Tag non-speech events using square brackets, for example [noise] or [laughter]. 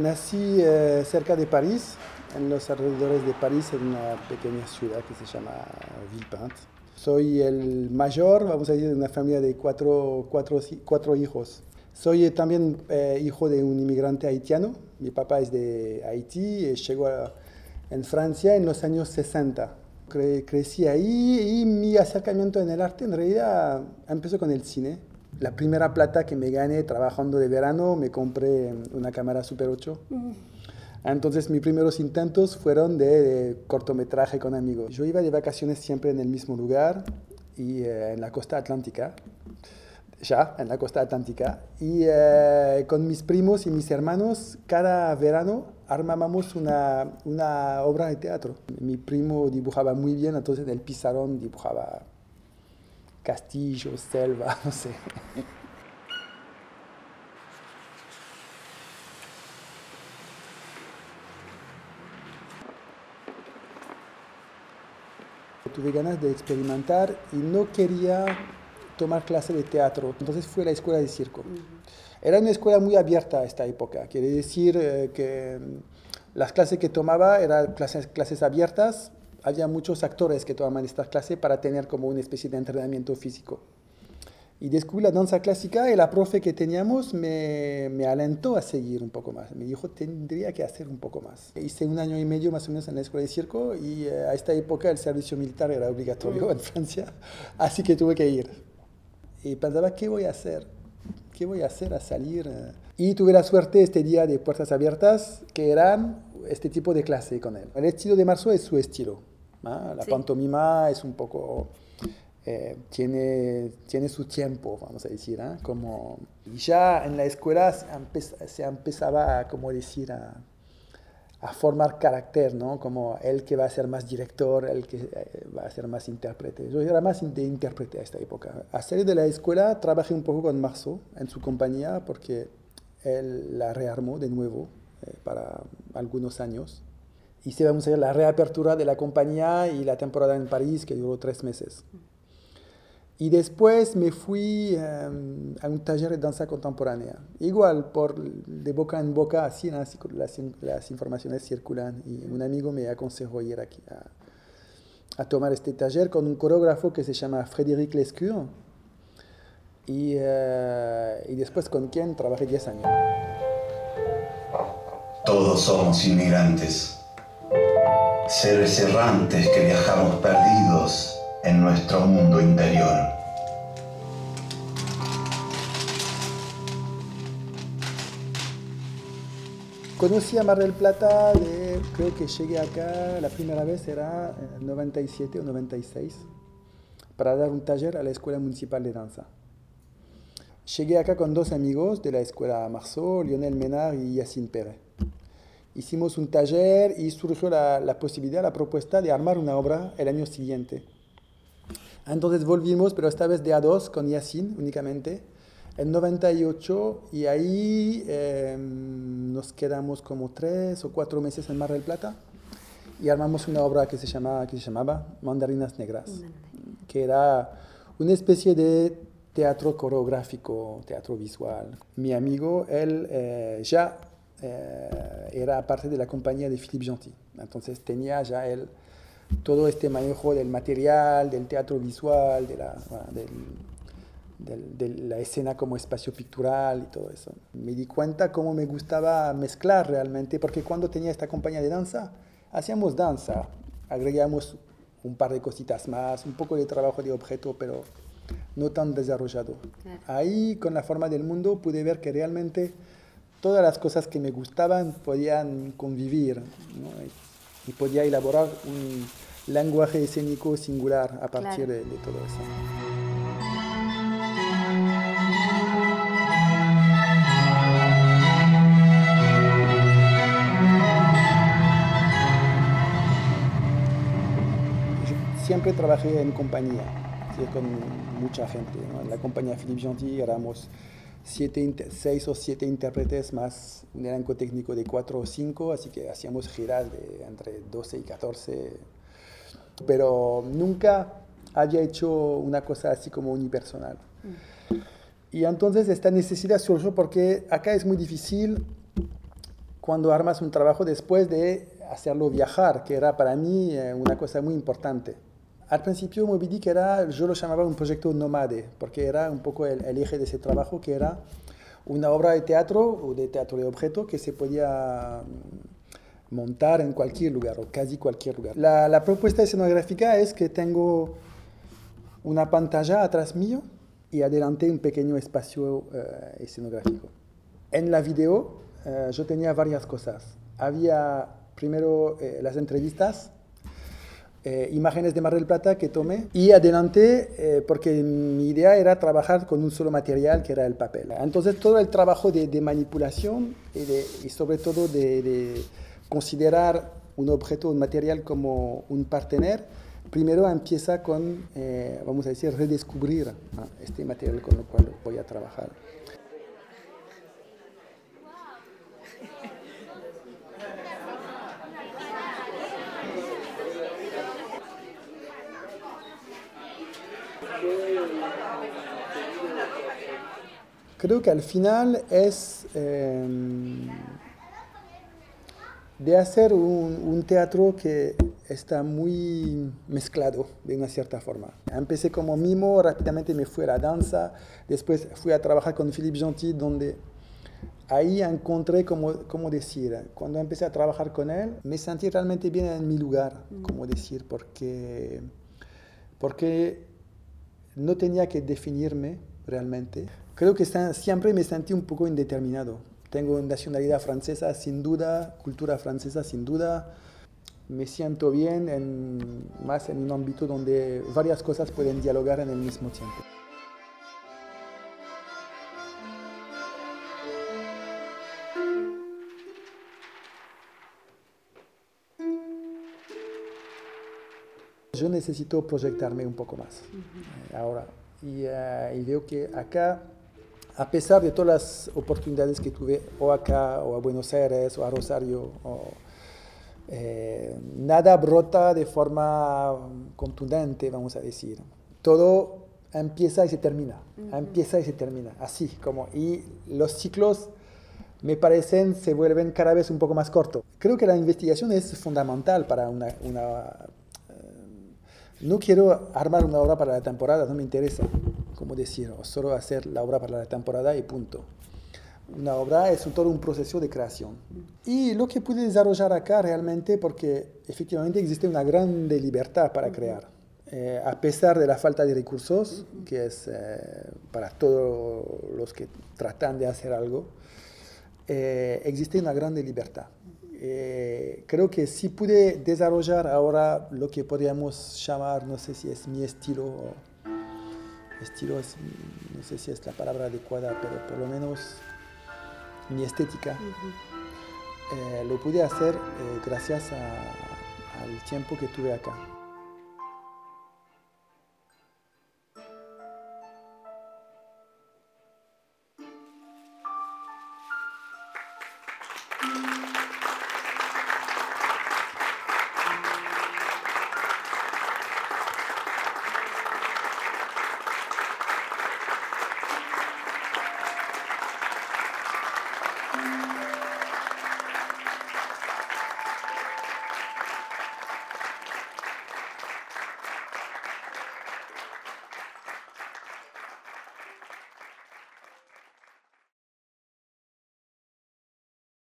Nací eh, cerca de París, en los alrededores de París, en una pequeña ciudad que se llama Villepinte. Soy el mayor, vamos a decir, de una familia de cuatro, cuatro, cuatro hijos. Soy también eh, hijo de un inmigrante haitiano. Mi papá es de Haití y llegó en Francia en los años 60. crecí ahí y mi acercamiento en el arte en realidad empezó con el cine la primera plata que me gané trabajando de verano, me compré una cámara Super 8. Entonces mis primeros intentos fueron de, cortometraje con amigos. Yo iba de vacaciones siempre en el mismo lugar y eh, en la costa atlántica, ya en la costa atlántica. Y eh, con mis primos y mis hermanos, cada verano armábamos una, una obra de teatro. Mi primo dibujaba muy bien, entonces en el pizarrón dibujaba castillo, selva, [laughs] no sé. Tuve ganas de experimentar y no quería tomar clase de teatro, entonces fui a la escuela de circo. Era una escuela muy abierta a esta época, quiere decir eh, que mm, las clases que tomaba eran clases, clases abiertas, había muchos actores que tomaban esta clase para tener como una especie de entrenamiento físico. Y descubrí la danza clásica y la profe que teníamos me, me, alentó a seguir un poco más. Me dijo, tendría que hacer un poco más. Hice un año y medio más o menos en la escuela de circo y eh, a esta época el servicio militar era obligatorio mm. en Francia, [laughs] así que tuve que ir. Y pensaba, ¿qué voy a hacer? ¿Qué voy a hacer a salir? Y tuve la suerte este día de puertas abiertas, que eran este tipo de clase con él. El estilo de marzo es su estilo. La pantomima es un poco... Eh, tiene, tiene su tiempo, vamos a decir, ¿eh? como ya en la escuela se, empezaba a, como decir, a, a, formar carácter, ¿no? Como el que va a ser más director, el que eh, va a ser más intérprete. Yo era más de intérprete a esta época. A salir de la escuela trabajé un poco con Marceau en su compañía porque él la rearmó de nuevo para algunos años y se vamos a la reapertura de la compañía y la temporada en París que duró tres meses. Y después me fui em, a un taller de danza contemporánea. Igual, por, de boca en boca, así, las, las, informaciones circulan. Y un amigo me aconsejó ir aquí a, a, tomar este taller con un coreógrafo que se llama Frédéric Lescure. Y, eh, y después con quien trabajé 10 años. Todos somos inmigrantes seres errantes que viajamos perdidos en nuestro mundo interior. Conocí a Mar del Plata, creo que llegué acá, la primera vez era en 97 o 96, para dar un taller a la Escuela Municipal de Danza. Llegué acá con dos amigos de la Escuela Marceau, Lionel Menard y Yacine Pérez hicimos un taller y surgió la, la, posibilidad, la propuesta de armar una obra el año siguiente. Entonces volvimos, pero esta vez de a dos, con Yacine únicamente, en 98, y ahí em, nos quedamos como tres o cuatro meses en Mar del Plata y armamos una obra que se, llama, que se llamaba Mandarinas Negras, que era una especie de teatro coreográfico, teatro visual. Mi amigo, él eh, ya eh, era parte de la compañía de Philippe Gentil. Entonces tenía ya él todo este manejo del material, del teatro visual, de la, de la escena como espacio pictural y todo eso. Me di cuenta cómo me gustaba mezclar realmente, porque cuando tenía esta compañía de danza, hacíamos danza, agregamos un par de cositas más, un poco de trabajo de objeto, pero no tan desarrollado. Ahí, con la forma del mundo, pude ver que realmente todas las cosas que me gustaban podían convivir y, podía elaborar un lenguaje escénico singular a partir de, todo eso. siempre trabajé en compañía, con mucha gente. En la compañía Philippe Gentil éramos siete, seis o siete intérpretes más un elenco técnico de cuatro o cinco, así que hacíamos giras de entre 12 y 14, pero nunca había hecho una cosa así como unipersonal. Mm. Y entonces esta necesidad surgió porque acá es muy difícil cuando armas un trabajo después de hacerlo viajar, que era para mí eh, una cosa muy importante. Al principio Moby Dick era, yo lo llamaba un proyecto nómade, porque era un poco el, eje de ese trabajo, que era una obra de teatro o de teatro de objeto que se podía mm, montar en cualquier lugar o casi cualquier lugar. La, propuesta escenográfica es que tengo una pantalla atrás mío y adelante un pequeño espacio eh, escenográfico. En la video eh, yo tenía varias cosas. Había primero eh, las entrevistas, imágenes de Mar del Plata que tomé y adelante porque mi idea era trabajar con un solo material que era el papel. Entonces todo el trabajo de, manipulación y, sobre todo de, de considerar un objeto, un material como un partener, primero empieza con, eh, vamos a decir, redescubrir este material con el cual voy a trabajar. Creo que al final es... Em, de hacer un, teatro que está muy mezclado de una cierta forma. Empecé como mimo, rápidamente me fui a la danza, después fui a trabajar con Philippe Gentil, donde ahí encontré, como, como decir, cuando empecé a trabajar con él, me sentí realmente bien en mi lugar, como decir, porque, porque no tenía que definirme realmente. Creo que siempre me sentí un poco indeterminado tengo nacionalidad francesa sin duda, cultura francesa sin duda. Me siento bien en, más en un ámbito donde varias cosas pueden dialogar en el mismo tiempo. Yo necesito proyectarme un poco más eh, ahora y, eh, y veo que acá a pesar de todas las oportunidades que tuve o acá, o a Buenos Aires, o a Rosario, eh, nada brota de forma contundente, vamos a decir. Todo empieza y se termina, empieza y se termina, así como. Y los ciclos, me parecen, se vuelven cada vez un poco más cortos. Creo que la investigación es fundamental para una... una no quiero armar una obra para la temporada, no me interesa como decir, solo hacer la obra para la temporada y punto. Una obra es todo un proceso de creación. Y lo que pude desarrollar acá realmente, porque efectivamente existe una gran libertad para crear. Eh, a pesar de la falta de recursos, que es eh, para todos los que tratan de hacer algo, eh, existe una gran libertad. Creo que si pude desarrollar ahora lo que podríamos llamar, no sé si es mi estilo estilo, no sé si es la palabra adecuada, pero por lo menos mi estética, eh, lo pude hacer eh, gracias al tiempo que tuve acá.